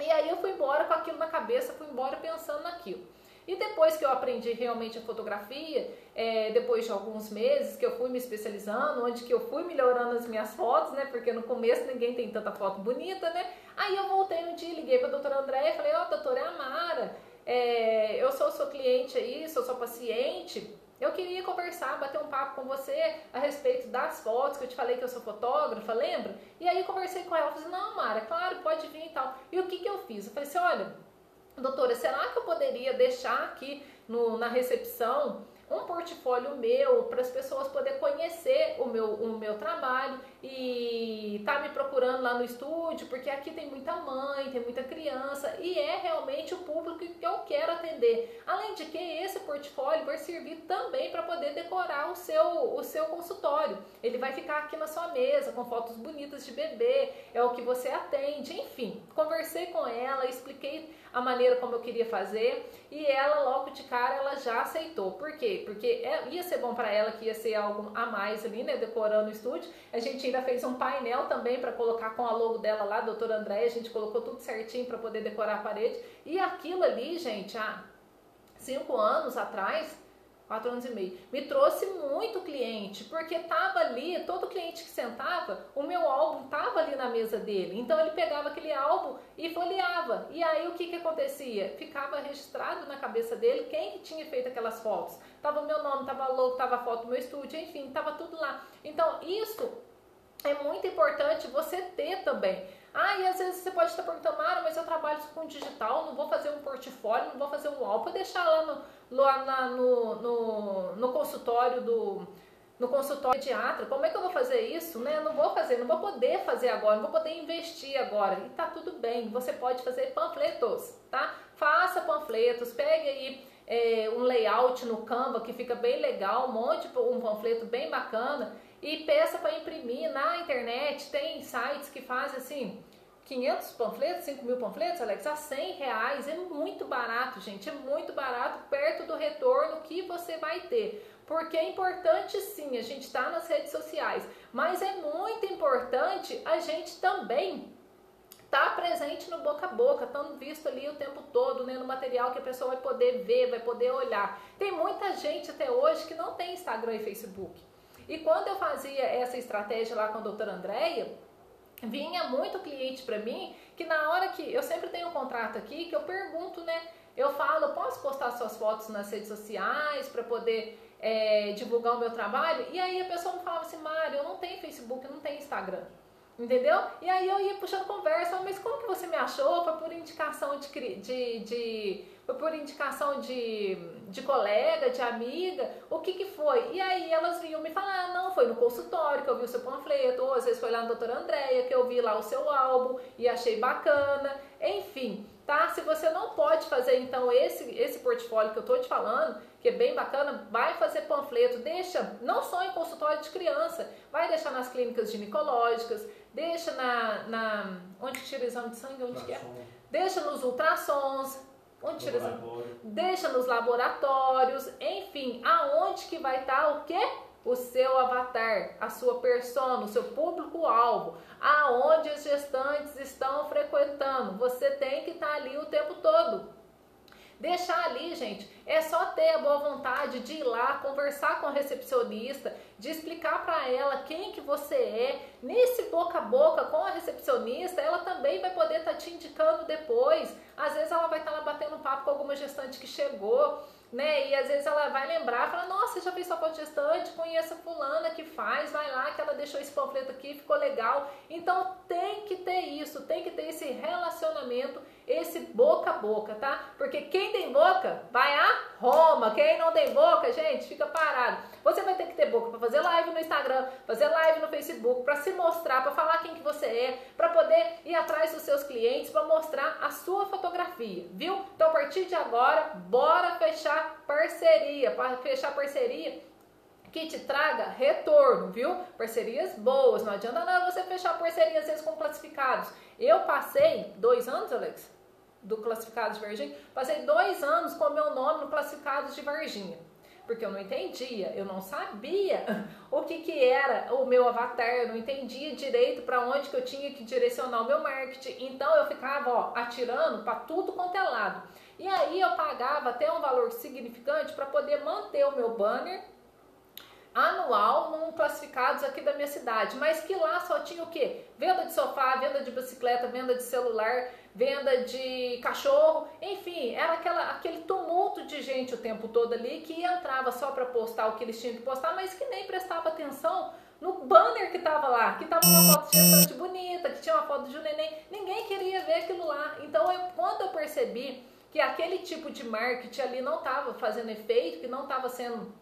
E aí eu fui embora com aquilo na cabeça, fui embora pensando naquilo. E depois que eu aprendi realmente a fotografia, é, depois de alguns meses que eu fui me especializando, onde que eu fui melhorando as minhas fotos, né? Porque no começo ninguém tem tanta foto bonita, né? Aí eu voltei um dia, liguei para a doutora Andréia e falei, ó, oh, doutora, é a Mara, é, eu sou sua cliente aí, sou sua paciente, eu queria conversar, bater um papo com você a respeito das fotos, que eu te falei que eu sou fotógrafa, lembra? E aí eu conversei com ela, falei, não, Mara, claro, pode vir e tal. E o que, que eu fiz? Eu falei assim, olha, doutora, será que eu poderia deixar aqui no, na recepção um portfólio meu para as pessoas poderem conhecer o meu, o meu trabalho e tá me procurando lá no estúdio, porque aqui tem muita mãe, tem muita criança e é realmente o público que eu quero atender. Além de que esse portfólio vai servir também para poder decorar o seu, o seu consultório. Ele vai ficar aqui na sua mesa com fotos bonitas de bebê, é o que você atende, enfim. Conversei com ela, expliquei a maneira como eu queria fazer e ela logo de cara ela já aceitou. Por quê? Porque é, ia ser bom para ela que ia ser algo a mais ali, né, decorando o estúdio. A gente ainda fez um painel também para colocar com a logo dela lá, doutora André, a gente colocou tudo certinho para poder decorar a parede. E aquilo ali, gente, há cinco anos atrás, quatro anos e meio, me trouxe muito cliente, porque tava ali, todo cliente que sentava, o meu álbum tava ali na mesa dele. Então ele pegava aquele álbum e folheava. E aí o que que acontecia? Ficava registrado na cabeça dele quem que tinha feito aquelas fotos. Tava o meu nome, tava logo, tava a foto do meu estúdio, enfim, tava tudo lá. Então isso é muito importante você ter também. Ah, e às vezes você pode estar perguntando, Mara, mas eu trabalho com digital, não vou fazer um portfólio, não vou fazer um álbum, vou deixar lá no, lá no, no, no consultório do no consultório pediatra, como é que eu vou fazer isso? Né? Não vou fazer, não vou poder fazer agora, não vou poder investir agora. E tá tudo bem, você pode fazer panfletos, tá? Faça panfletos, pegue aí é, um layout no Canva que fica bem legal, monte um panfleto bem bacana e peça para imprimir na internet. Tem sites que fazem assim, 500 panfletos, 5 mil panfletos, Alex, a 100 reais. É muito barato, gente. É muito barato, perto do retorno que você vai ter. Porque é importante sim a gente estar tá nas redes sociais, mas é muito importante a gente também estar tá presente no boca a boca, estando visto ali o tempo todo, né, no material que a pessoa vai poder ver, vai poder olhar. Tem muita gente até hoje que não tem Instagram e Facebook. E quando eu fazia essa estratégia lá com a doutora Andréia, vinha muito cliente para mim que na hora que eu sempre tenho um contrato aqui que eu pergunto, né? Eu falo, posso postar suas fotos nas redes sociais para poder é, divulgar o meu trabalho? E aí a pessoa me falava assim, Mário, eu não tenho Facebook, não tenho Instagram. Entendeu? E aí eu ia puxando conversa, mas como que você me achou? Foi por indicação de, de, de por indicação de, de colega, de amiga, o que que foi? E aí elas vinham me falar, ah, não, foi no consultório que eu vi o seu panfleto, ou às vezes foi lá na doutora Andréia que eu vi lá o seu álbum e achei bacana, enfim, tá? Se você não pode fazer então esse, esse portfólio que eu tô te falando, que é bem bacana, vai fazer panfleto, deixa não só em consultório de criança, vai deixar nas clínicas ginecológicas, deixa na, na onde tira o exame de sangue, onde que é? Deixa nos ultrassons, onde tira? Deixa nos laboratórios, enfim, aonde que vai estar tá o quê? O seu avatar, a sua persona, o seu público-alvo, aonde as gestantes estão frequentando. Você tem que estar tá ali o tempo todo. Deixar ali, gente, é só ter a boa vontade de ir lá conversar com a recepcionista, de explicar para ela quem que você é. Nesse boca a boca com a recepcionista, ela também vai poder estar tá te indicando depois. Às vezes ela vai estar tá lá batendo papo com alguma gestante que chegou né? E às vezes ela vai lembrar, fala, nossa, já fez sua foto gestante, conheço a fulana que faz, vai lá que ela deixou esse panfleto aqui, ficou legal. Então tem que ter isso, tem que ter esse relacionamento, esse boca a boca, tá? Porque quem tem boca vai a Roma, quem não tem boca, gente, fica parado. Você vai ter que ter boca para fazer live no Instagram, fazer live no Facebook, para se mostrar, para falar quem que você é, para poder ir atrás dos seus clientes, para mostrar a sua fotografia, viu? Então a partir de agora, bora fechar parceria, para fechar parceria que te traga retorno, viu? Parcerias boas, não adianta nada você fechar parceria às vezes com classificados. Eu passei dois anos, Alex, do classificados de Varginha, passei dois anos com meu nome no classificados de Varginha. Porque eu não entendia, eu não sabia o que, que era o meu avatar, eu não entendia direito para onde que eu tinha que direcionar o meu marketing. Então eu ficava ó, atirando para tudo quanto é lado. E aí eu pagava até um valor significante para poder manter o meu banner anual num classificados aqui da minha cidade, mas que lá só tinha o quê? Venda de sofá, venda de bicicleta, venda de celular, venda de cachorro, enfim, era aquela, aquele tumulto de gente o tempo todo ali que entrava só para postar o que eles tinham que postar, mas que nem prestava atenção no banner que tava lá, que tava uma foto de gestante bonita, que tinha uma foto de um neném, ninguém queria ver aquilo lá. Então, eu, quando eu percebi que aquele tipo de marketing ali não estava fazendo efeito, que não estava sendo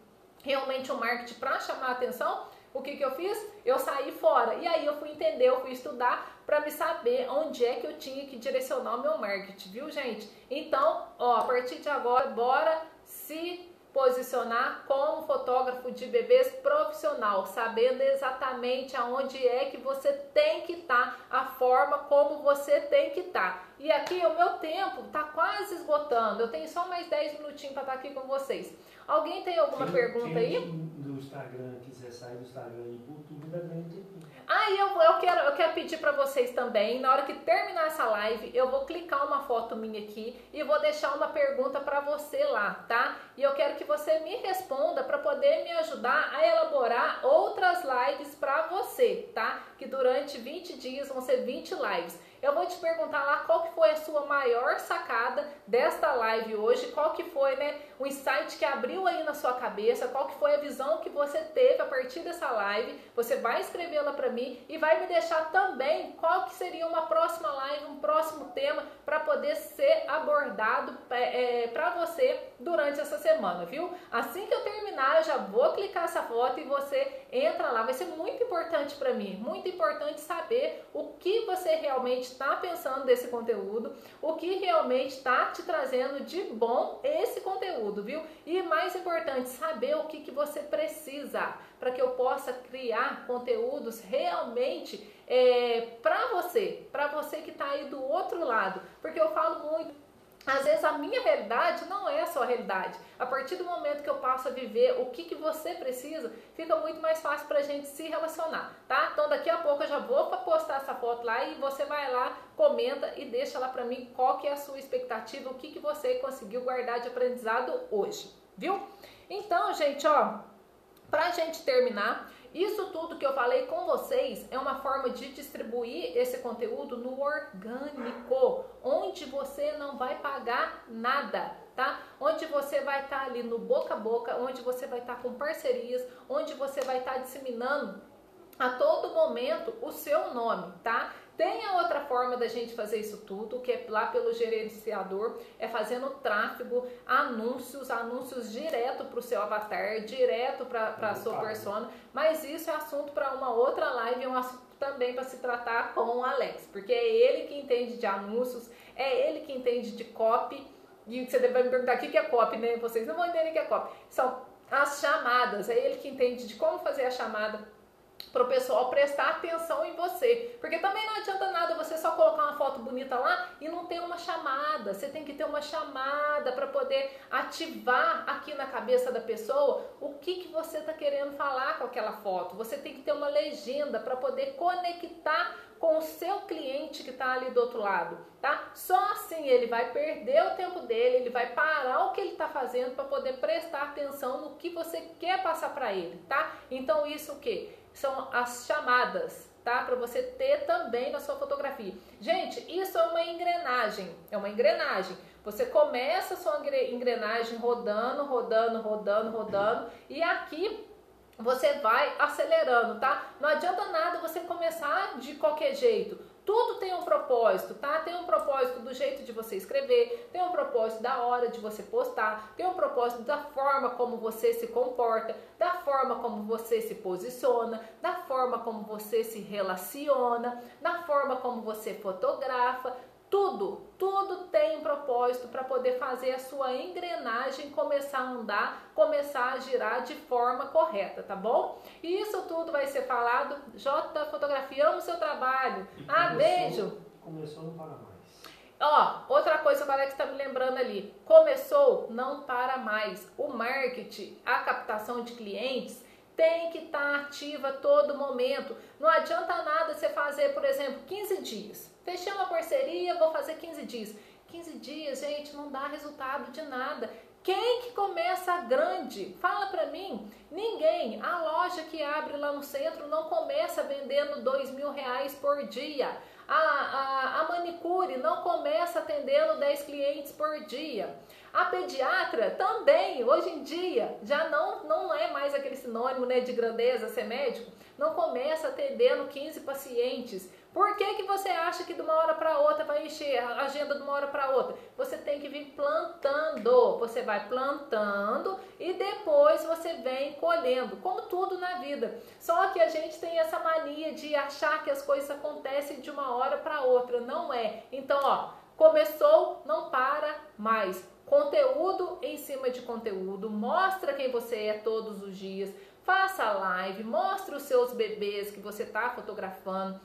realmente um marketing para chamar a atenção, o que, que eu fiz? Eu saí fora. E aí eu fui entender, eu fui estudar para me saber onde é que eu tinha que direcionar o meu marketing, viu, gente? Então, ó, a partir de agora, bora se posicionar como fotógrafo de bebês profissional, sabendo exatamente aonde é que você tem que estar, tá, a forma como você tem que estar. Tá. E aqui o meu tempo está quase esgotando. Eu tenho só mais 10 minutinhos para estar tá aqui com vocês. Alguém tem alguma quem, pergunta quem aí? do Instagram sair do Instagram e YouTube, ganha tempo. Ah, eu, eu, quero, eu quero pedir para vocês também, na hora que terminar essa live, eu vou clicar uma foto minha aqui e vou deixar uma pergunta para você lá, tá? E eu quero que você me responda para poder me ajudar a elaborar outras lives para você, tá? Que durante 20 dias vão ser 20 lives. Eu vou te perguntar lá qual que foi a sua maior sacada desta live hoje, qual que foi, né, o insight que abriu aí na sua cabeça, qual que foi a visão que você teve a partir dessa live. Você vai escrevê-la para mim e vai me deixar também qual que seria uma próxima live, um próximo tema para poder ser abordado é, é para você durante essa semana, viu? Assim que eu terminar, eu já vou clicar essa foto e você entra lá. Vai ser muito importante para mim, muito importante saber o que você realmente está pensando desse conteúdo, o que realmente está te trazendo de bom esse conteúdo, viu? E mais importante, saber o que, que você precisa para que eu possa criar conteúdos realmente é, para você, para você que está aí do outro lado, porque eu falo muito às vezes a minha realidade não é a sua realidade. A partir do momento que eu passo a viver o que, que você precisa, fica muito mais fácil para a gente se relacionar, tá? Então daqui a pouco eu já vou postar essa foto lá e você vai lá, comenta e deixa lá para mim qual que é a sua expectativa, o que, que você conseguiu guardar de aprendizado hoje, viu? Então, gente, ó, pra gente terminar, isso tudo que eu falei com vocês é uma forma de distribuir esse conteúdo no orgânico, onde você não vai pagar nada, tá? Onde você vai estar tá ali no boca a boca, onde você vai estar tá com parcerias, onde você vai estar tá disseminando a todo momento o seu nome, tá? Tem a outra forma da gente fazer isso tudo, que é lá pelo gerenciador, é fazendo tráfego, anúncios, anúncios direto para o seu avatar, direto para a sua persona. Mas isso é assunto para uma outra live, é um assunto também para se tratar com o Alex, porque é ele que entende de anúncios, é ele que entende de copy. E você vai me perguntar o que é copy, né? Vocês não vão entender o que é copy. São as chamadas, é ele que entende de como fazer a chamada para o pessoal prestar atenção em você. Porque também não adianta nada você só colocar uma foto bonita lá e não ter uma chamada. Você tem que ter uma chamada para poder ativar aqui na cabeça da pessoa o que, que você está querendo falar com aquela foto. Você tem que ter uma legenda para poder conectar com o seu cliente que está ali do outro lado, tá? Só assim ele vai perder o tempo dele, ele vai parar o que ele está fazendo para poder prestar atenção no que você quer passar para ele, tá? Então isso o que? São as chamadas, tá? Para você ter também na sua fotografia. Gente, isso é uma engrenagem, é uma engrenagem. Você começa a sua engrenagem rodando, rodando, rodando, rodando, e aqui você vai acelerando, tá? Não adianta nada você começar de qualquer jeito. Tudo tem um propósito, tá? Tem um propósito do jeito de você escrever, tem um propósito da hora de você postar, tem um propósito da forma como você se comporta, da forma como você se posiciona, da forma como você se relaciona, da forma como você fotografa, tudo, tudo tem um propósito para poder fazer a sua engrenagem começar a andar, começar a girar de forma correta, tá bom? E isso tudo vai ser falado. J Fotografia, amo seu trabalho. Ah, começou, beijo. Começou no Paraná. Ó, outra coisa que o Alex está me lembrando ali. Começou, não para mais. O marketing, a captação de clientes tem que estar tá ativa todo momento. Não adianta nada você fazer, por exemplo, 15 dias. Fechei uma parceria, vou fazer 15 dias. 15 dias, gente, não dá resultado de nada. Quem que começa grande? Fala para mim. Ninguém. A loja que abre lá no centro não começa vendendo dois mil reais por dia. A, a, a manicure não começa atendendo 10 clientes por dia. A pediatra também, hoje em dia, já não, não é mais aquele sinônimo né, de grandeza ser médico, não começa atendendo 15 pacientes. Por que, que você acha que de uma hora para outra vai encher a agenda de uma hora para outra? Você tem que vir plantando. Você vai plantando e depois você vem colhendo, como tudo na vida. Só que a gente tem essa mania de achar que as coisas acontecem de uma hora para outra. Não é. Então, ó, começou, não para mais. Conteúdo em cima de conteúdo, mostra quem você é todos os dias, faça live, mostre os seus bebês que você está fotografando.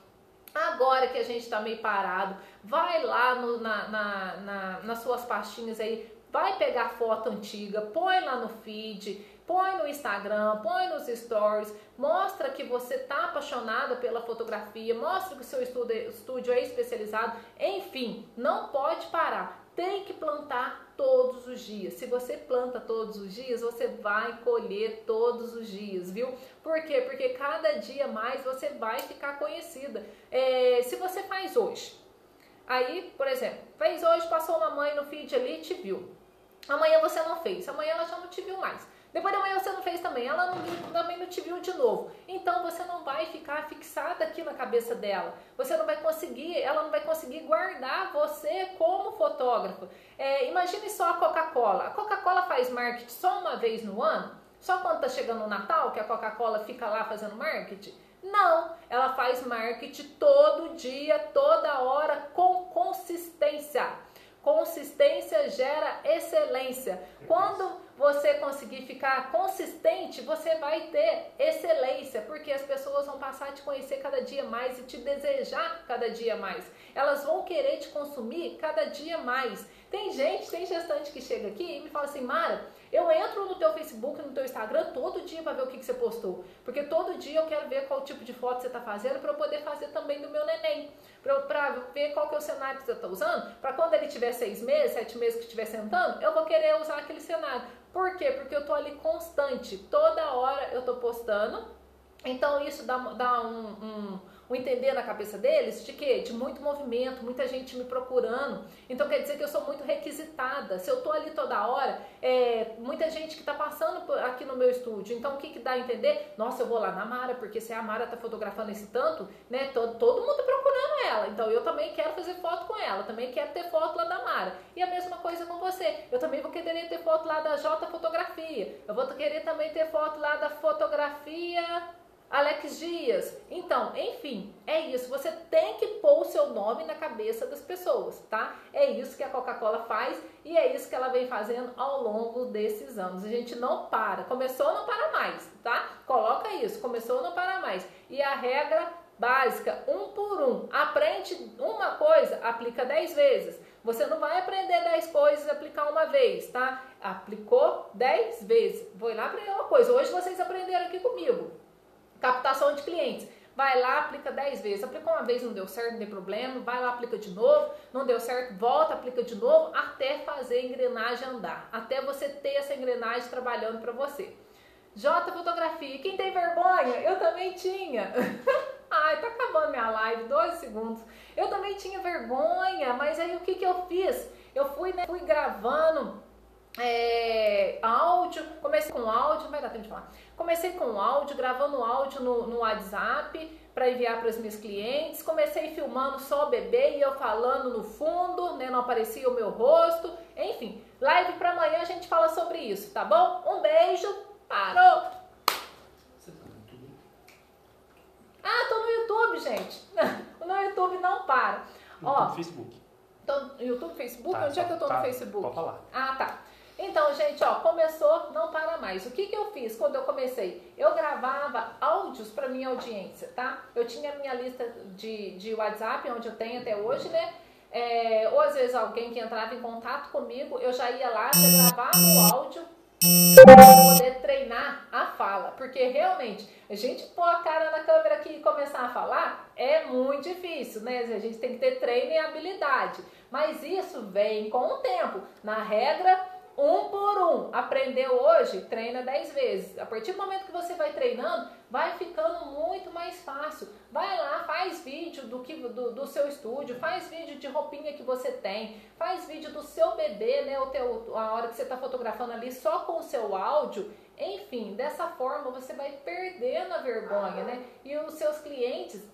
Agora que a gente está meio parado, vai lá no, na, na, na, nas suas pastinhas aí, vai pegar foto antiga, põe lá no feed, põe no Instagram, põe nos stories, mostra que você está apaixonada pela fotografia, mostra que o seu estúdio é especializado, enfim, não pode parar tem que plantar todos os dias. Se você planta todos os dias, você vai colher todos os dias, viu? Por quê? Porque cada dia mais você vai ficar conhecida. É, se você faz hoje, aí, por exemplo, fez hoje, passou uma mãe no feed ali e te viu. Amanhã você não fez, amanhã ela já não te viu mais. Depois da manhã você não fez também, ela não, também não te viu de novo. Então você não vai ficar fixada aqui na cabeça dela. Você não vai conseguir, ela não vai conseguir guardar você como fotógrafo. É, imagine só a Coca-Cola. A Coca-Cola faz marketing só uma vez no ano? Só quando tá chegando o Natal que a Coca-Cola fica lá fazendo marketing? Não, ela faz marketing todo dia, toda hora, com consistência. Consistência gera excelência. Quando você conseguir ficar consistente, você vai ter excelência, porque as pessoas vão passar a te conhecer cada dia mais e te desejar cada dia mais. Elas vão querer te consumir cada dia mais. Tem gente, tem gestante que chega aqui e me fala assim, Mara, eu entro no teu Facebook, no teu Instagram todo dia para ver o que, que você postou. Porque todo dia eu quero ver qual tipo de foto você está fazendo para eu poder fazer também do meu neném. Para ver qual que é o cenário que você está usando. Para quando ele tiver seis meses, sete meses que estiver sentando, eu vou querer usar aquele cenário. Por quê? Porque eu tô ali constante. Toda hora eu tô postando. Então isso dá, dá um, um o entender na cabeça deles de quê? De muito movimento, muita gente me procurando. Então quer dizer que eu sou muito requisitada. Se eu tô ali toda hora, é, muita gente que tá passando aqui no meu estúdio. Então o que, que dá a entender? Nossa, eu vou lá na Mara, porque se a Mara tá fotografando esse tanto, né? Todo, todo mundo procurando ela. Então eu também quero fazer foto com ela, também quero ter foto lá da Mara. E a mesma coisa com você. Eu também vou querer ter foto lá da J Fotografia. Eu vou querer também ter foto lá da fotografia Alex Dias. Então, enfim, é isso. Você tem que pôr o seu nome na cabeça das pessoas, tá? É isso que a Coca-Cola faz e é isso que ela vem fazendo ao longo desses anos. A gente não para. Começou, não para mais, tá? Coloca isso. Começou, não para mais. E a regra básica, um por um. Aprende uma coisa, aplica dez vezes. Você não vai aprender dez coisas e aplicar uma vez, tá? Aplicou dez vezes. Vou lá aprender uma coisa. Hoje vocês aprenderam aqui comigo Captação de clientes. Vai lá, aplica 10 vezes. Aplicou uma vez, não deu certo, não tem problema. Vai lá, aplica de novo. Não deu certo, volta, aplica de novo, até fazer a engrenagem andar. Até você ter essa engrenagem trabalhando para você. J Fotografia. Quem tem vergonha? Eu também tinha. Ai, tá acabando minha live, dois segundos. Eu também tinha vergonha, mas aí o que, que eu fiz? Eu fui, né, fui gravando é, áudio, comecei com áudio, vai dar tempo de falar. Comecei com áudio, gravando áudio no, no WhatsApp para enviar para os meus clientes. Comecei filmando só o bebê e eu falando no fundo, né? Não aparecia o meu rosto. Enfim, live para amanhã a gente fala sobre isso, tá bom? Um beijo, parou! Você tá no YouTube? Ah, tô no YouTube, gente. no YouTube não para. No Ó, Facebook. Tô no YouTube, Facebook? Tá, Onde é que eu tô tá, no Facebook? Pode falar. Ah, tá. Então, gente, ó, começou, não para mais. O que, que eu fiz quando eu comecei? Eu gravava áudios para minha audiência, tá? Eu tinha minha lista de, de WhatsApp, onde eu tenho até hoje, né? É, ou às vezes alguém que entrava em contato comigo, eu já ia lá, já gravava o áudio para poder treinar a fala. Porque realmente, a gente pôr a cara na câmera aqui e começar a falar é muito difícil, né? A gente tem que ter treino e habilidade. Mas isso vem com o tempo. Na regra, um por um. Aprendeu hoje, treina dez vezes. A partir do momento que você vai treinando, vai ficando muito mais fácil. Vai lá, faz vídeo do, que, do, do seu estúdio, faz vídeo de roupinha que você tem, faz vídeo do seu bebê, né? O teu, a hora que você está fotografando ali só com o seu áudio. Enfim, dessa forma você vai perdendo a vergonha, né? E os seus clientes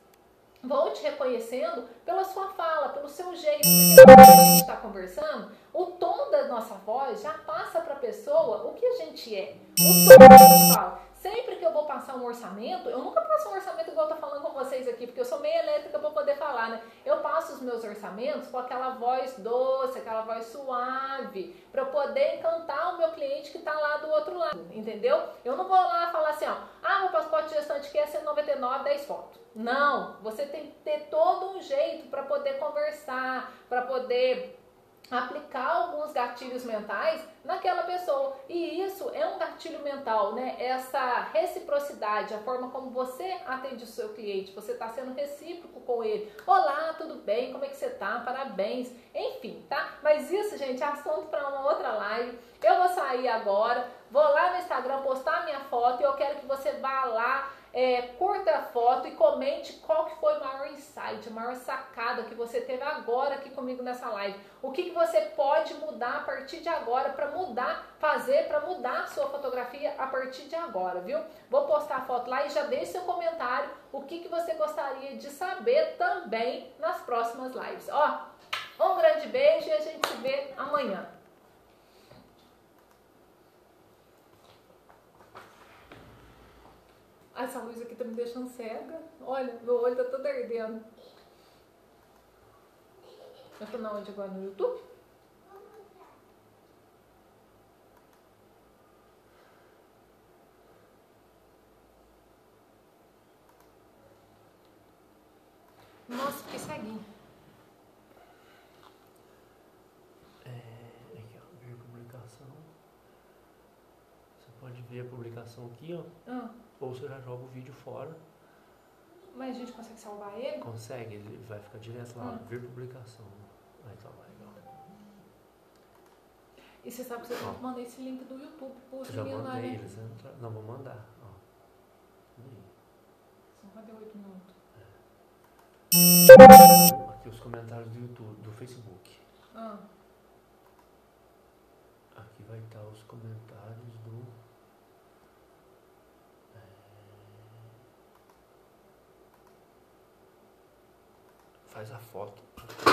vão te reconhecendo pela sua fala, pelo seu jeito. Porque quando a gente está conversando, o tom da nossa voz já passa para a pessoa o que a gente é. O tom que a gente fala. Sempre que eu vou passar um orçamento, eu nunca passo um orçamento igual eu tô falando com vocês aqui, porque eu sou meio elétrica para poder falar, né? Eu passo os meus orçamentos com aquela voz doce, aquela voz suave, para poder encantar o meu cliente que tá lá do outro lado, entendeu? Eu não vou lá falar assim, ó, ah, meu passaporte gestante aqui é 199, 10 fotos. Não, você tem que ter todo um jeito para poder conversar, para poder aplicar alguns gatilhos mentais naquela pessoa. E isso é um gatilho mental, né? Essa reciprocidade, a forma como você atende o seu cliente, você está sendo recíproco com ele. Olá, tudo bem? Como é que você tá? Parabéns. Enfim, tá? Mas isso, gente, é assunto para uma outra live. Eu vou sair agora, vou lá no Instagram postar minha foto e eu quero que você vá lá é, curta a foto e comente qual que foi o maior insight, a maior sacada que você teve agora aqui comigo nessa live. O que, que você pode mudar a partir de agora para mudar, fazer para mudar a sua fotografia a partir de agora, viu? Vou postar a foto lá e já deixe seu comentário o que, que você gostaria de saber também nas próximas lives. Ó, um grande beijo e a gente se vê amanhã. Essa luz aqui tá me deixando cega. Olha, meu olho tá todo ardendo. Eu tô na onde agora? No YouTube? Nossa, fiquei ceguinho. É, aqui ó, ver publicação. Você pode ver a publicação aqui, ó. Ah, Ou você já joga o vídeo fora. mas a gente consegue salvar ele? Consegue, ele vai ficar direto lá, Hum. ver publicação. Aí tá lá, legal. E você sabe que você tem que mandar esse link do YouTube pro Já mandei, né? eles entraram. Não, vou mandar, ó. São cadê oito minutos? Aqui os comentários do YouTube, do Facebook. Ah, Aqui vai estar os comentários do. faz a foto.